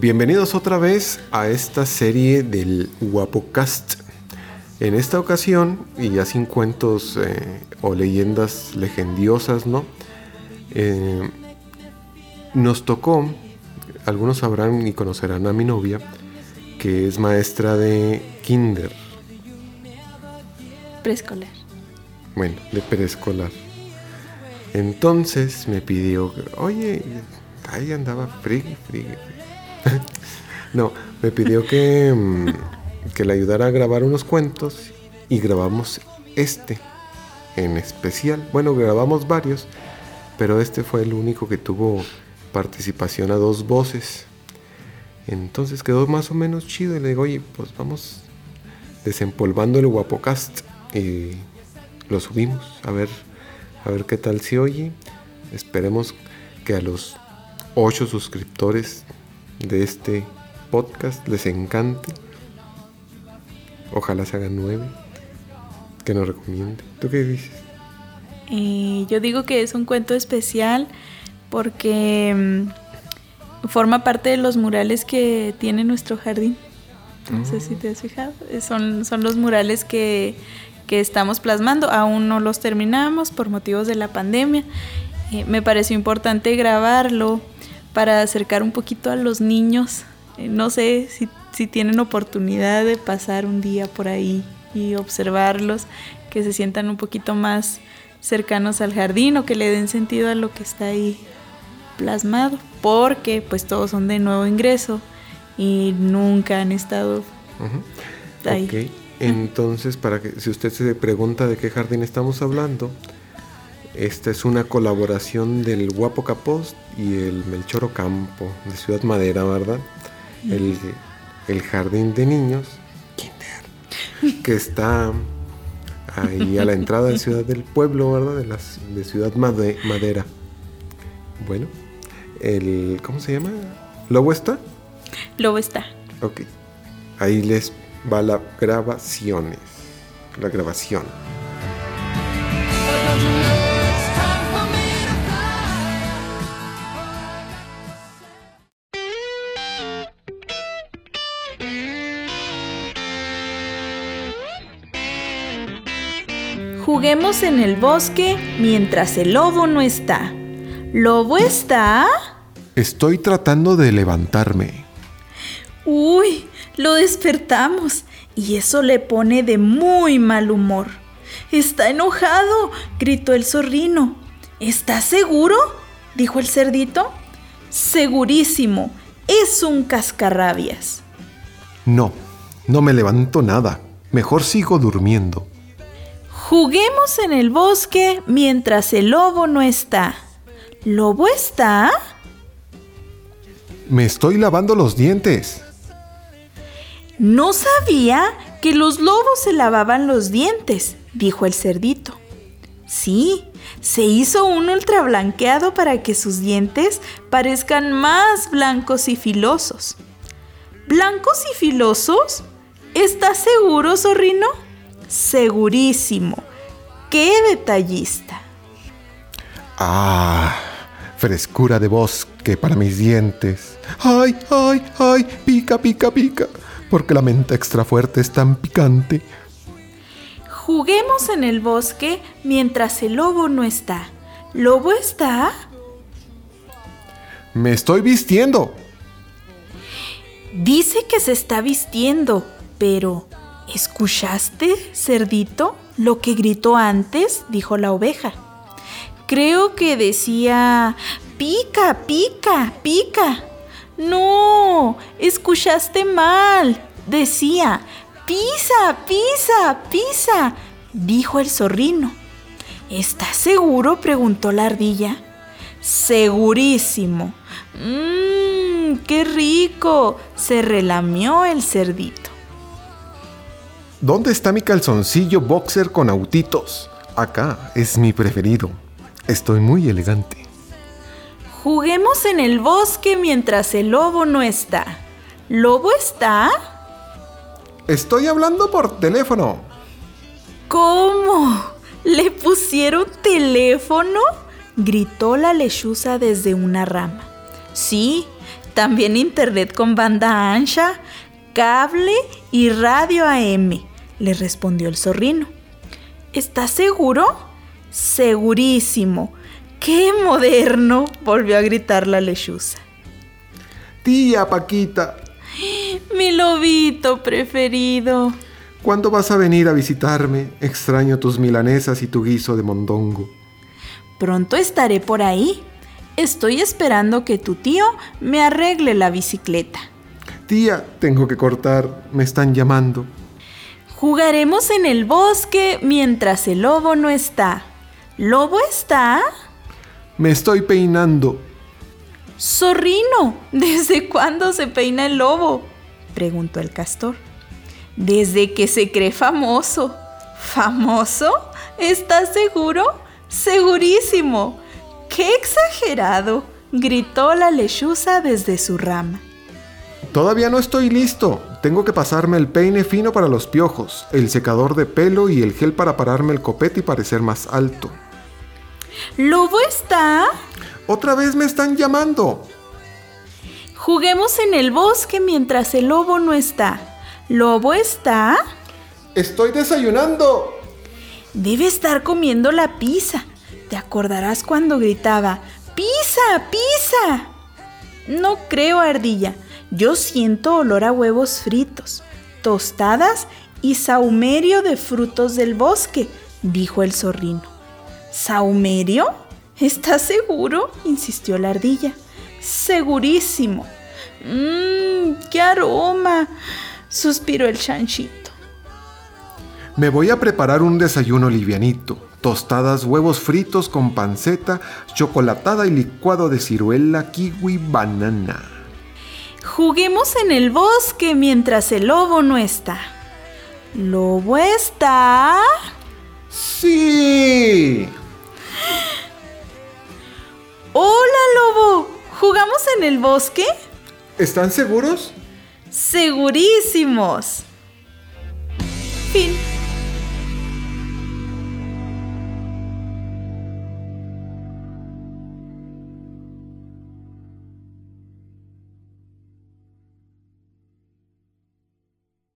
Bienvenidos otra vez a esta serie del Guapocast. En esta ocasión, y ya sin cuentos eh, o leyendas legendiosas, ¿no? Eh, nos tocó, algunos sabrán y conocerán a mi novia, que es maestra de kinder. Preescolar. Bueno, de preescolar. Entonces me pidió, oye, ahí andaba frigui, frigui. no, me pidió que, mm, que le ayudara a grabar unos cuentos y grabamos este en especial. Bueno, grabamos varios, pero este fue el único que tuvo participación a dos voces. Entonces quedó más o menos chido y le digo, oye, pues vamos desempolvando el Guapocast y lo subimos a ver, a ver qué tal se oye. Esperemos que a los ocho suscriptores de este podcast les encante. Ojalá se hagan nueve. Que nos recomiende. ¿Tú qué dices? Eh, yo digo que es un cuento especial porque mm, forma parte de los murales que tiene nuestro jardín. No sé si te has fijado. Eh, Son, son los murales que, que estamos plasmando. Aún no los terminamos por motivos de la pandemia. Eh, me pareció importante grabarlo para acercar un poquito a los niños. Eh, no sé si, si tienen oportunidad de pasar un día por ahí y observarlos, que se sientan un poquito más cercanos al jardín o que le den sentido a lo que está ahí plasmado, porque pues todos son de nuevo ingreso y nunca han estado ahí. Entonces para que si usted se pregunta de qué jardín estamos hablando, esta es una colaboración del Guapo Capost y el Melchoro Campo de Ciudad Madera, ¿verdad? El, el jardín de niños, Kinder, que está ahí a la entrada de Ciudad del Pueblo, ¿verdad? De, las, de Ciudad Made- Madera. Bueno, el, ¿cómo se llama? ¿Lobo está? Lobo está. Ok. Ahí les va la grabaciones. La grabación. Juguemos en el bosque mientras el lobo no está. ¿Lobo está? Estoy tratando de levantarme. Uy, lo despertamos y eso le pone de muy mal humor. Está enojado, gritó el zorrino. ¿Estás seguro? dijo el cerdito. Segurísimo, es un cascarrabias. No, no me levanto nada. Mejor sigo durmiendo. Juguemos en el bosque mientras el lobo no está. ¿Lobo está? Me estoy lavando los dientes. No sabía que los lobos se lavaban los dientes, dijo el cerdito. Sí, se hizo un ultra blanqueado para que sus dientes parezcan más blancos y filosos. ¿Blancos y filosos? ¿Estás seguro, zorrino? Segurísimo. ¡Qué detallista! Ah, frescura de bosque para mis dientes. Ay, ay, ay, pica, pica, pica. Porque la menta extra fuerte es tan picante. Juguemos en el bosque mientras el lobo no está. ¿Lobo está? Me estoy vistiendo. Dice que se está vistiendo, pero ¿escuchaste, cerdito, lo que gritó antes? dijo la oveja. Creo que decía, pica, pica, pica. No, escuchaste mal. Decía, pisa, pisa, pisa, dijo el zorrino. ¿Estás seguro? preguntó la ardilla. Segurísimo. Mmm, qué rico. Se relamió el cerdito. ¿Dónde está mi calzoncillo boxer con autitos? Acá es mi preferido. Estoy muy elegante. Juguemos en el bosque mientras el lobo no está. ¿Lobo está? Estoy hablando por teléfono. ¿Cómo? ¿Le pusieron teléfono? gritó la lechuza desde una rama. Sí, También internet con banda ancha, cable y radio AM, le respondió el zorrino. ¿Estás seguro? Segurísimo. ¡Qué moderno! volvió a gritar la lechuza. Tía Paquita. Mi lobito preferido. ¿Cuándo vas a venir a visitarme? Extraño tus milanesas y tu guiso de mondongo. Pronto estaré por ahí. Estoy esperando que tu tío me arregle la bicicleta. Tía, tengo que cortar. Me están llamando. Jugaremos en el bosque mientras el lobo no está. ¿Lobo está? Me estoy peinando. Zorrino, ¿desde cuándo se peina el lobo? preguntó el castor. Desde que se cree famoso. ¿Famoso? ¿Estás seguro? Segurísimo. ¡Qué exagerado! gritó la lechuza desde su rama. Todavía no estoy listo. Tengo que pasarme el peine fino para los piojos, el secador de pelo y el gel para pararme el copete y parecer más alto. ¿Lobo está? Otra vez me están llamando. Juguemos en el bosque mientras el lobo no está. ¿Lobo está? Estoy desayunando. Debe estar comiendo la pizza. Te acordarás cuando gritaba, ¡Pizza! ¡Pizza! No creo, ardilla. Yo siento olor a huevos fritos, tostadas y saumerio de frutos del bosque, dijo el zorrino. ¿Saumerio? ¿Estás seguro? insistió la ardilla. Segurísimo. Mmm, qué aroma, suspiró el chanchito. Me voy a preparar un desayuno livianito. Tostadas, huevos fritos con panceta, chocolatada y licuado de ciruela, kiwi, banana. Juguemos en el bosque mientras el lobo no está. ¿Lobo está? Sí. Hola, lobo. ¿Jugamos en el bosque? ¿Están seguros? Segurísimos. Fin.